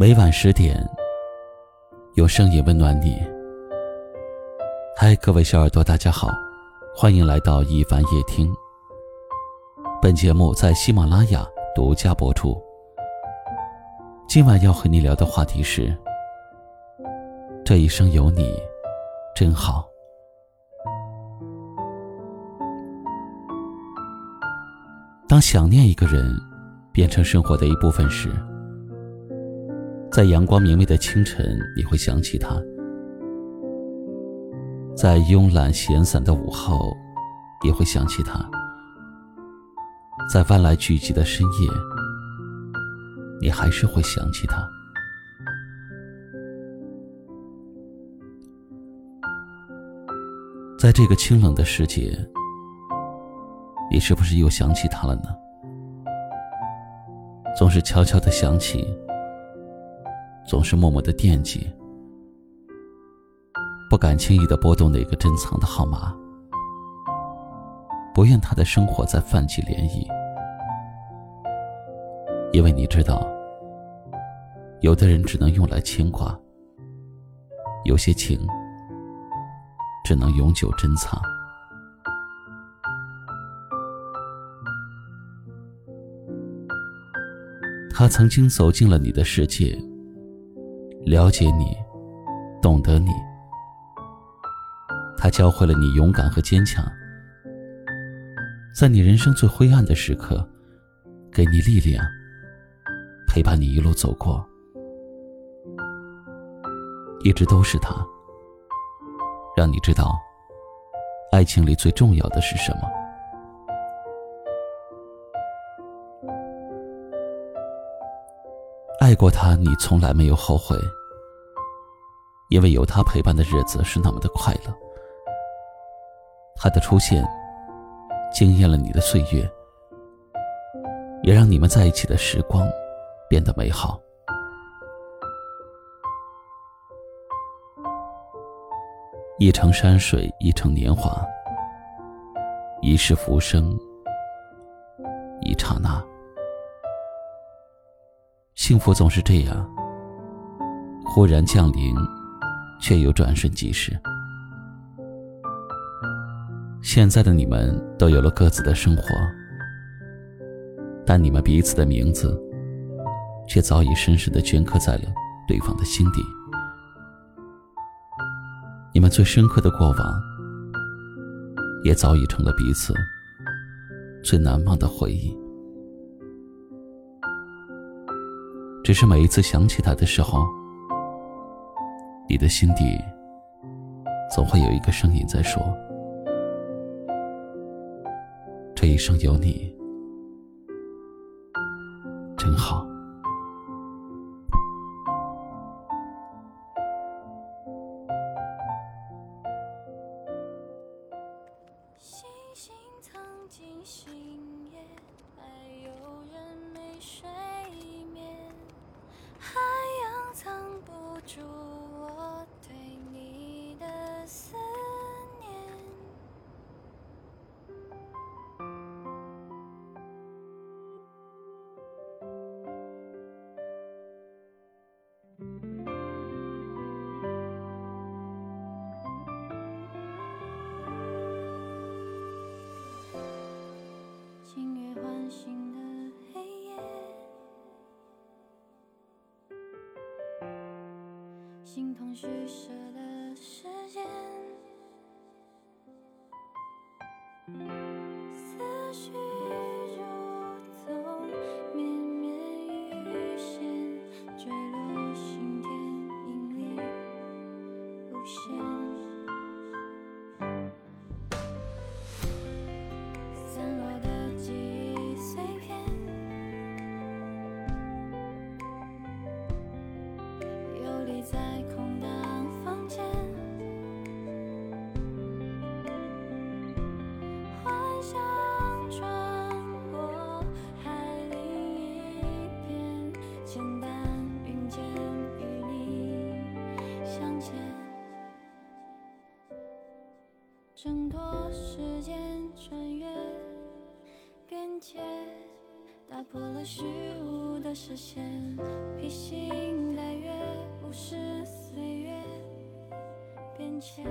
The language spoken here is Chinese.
每晚十点，用声音温暖你。嗨，各位小耳朵，大家好，欢迎来到一凡夜听。本节目在喜马拉雅独家播出。今晚要和你聊的话题是：这一生有你，真好。当想念一个人变成生活的一部分时，在阳光明媚的清晨，你会想起他；在慵懒闲散的午后，也会想起他；在万籁俱寂的深夜，你还是会想起他。在这个清冷的世界，你是不是又想起他了呢？总是悄悄的想起。总是默默的惦记，不敢轻易的拨动那个珍藏的号码，不愿他的生活再泛起涟漪，因为你知道，有的人只能用来牵挂，有些情只能永久珍藏。他曾经走进了你的世界。了解你，懂得你，他教会了你勇敢和坚强，在你人生最灰暗的时刻，给你力量，陪伴你一路走过，一直都是他，让你知道，爱情里最重要的是什么。爱过他，你从来没有后悔，因为有他陪伴的日子是那么的快乐。他的出现，惊艳了你的岁月，也让你们在一起的时光变得美好。一程山水，一程年华，一世浮生，一刹那。幸福总是这样，忽然降临，却又转瞬即逝。现在的你们都有了各自的生活，但你们彼此的名字，却早已深深的镌刻在了对方的心底。你们最深刻的过往，也早已成了彼此最难忘的回忆。只是每一次想起他的时候，你的心底总会有一个声音在说：“这一生有你，真好。”形同虚设划破了虚无的视线，披星戴月，无视岁月变迁。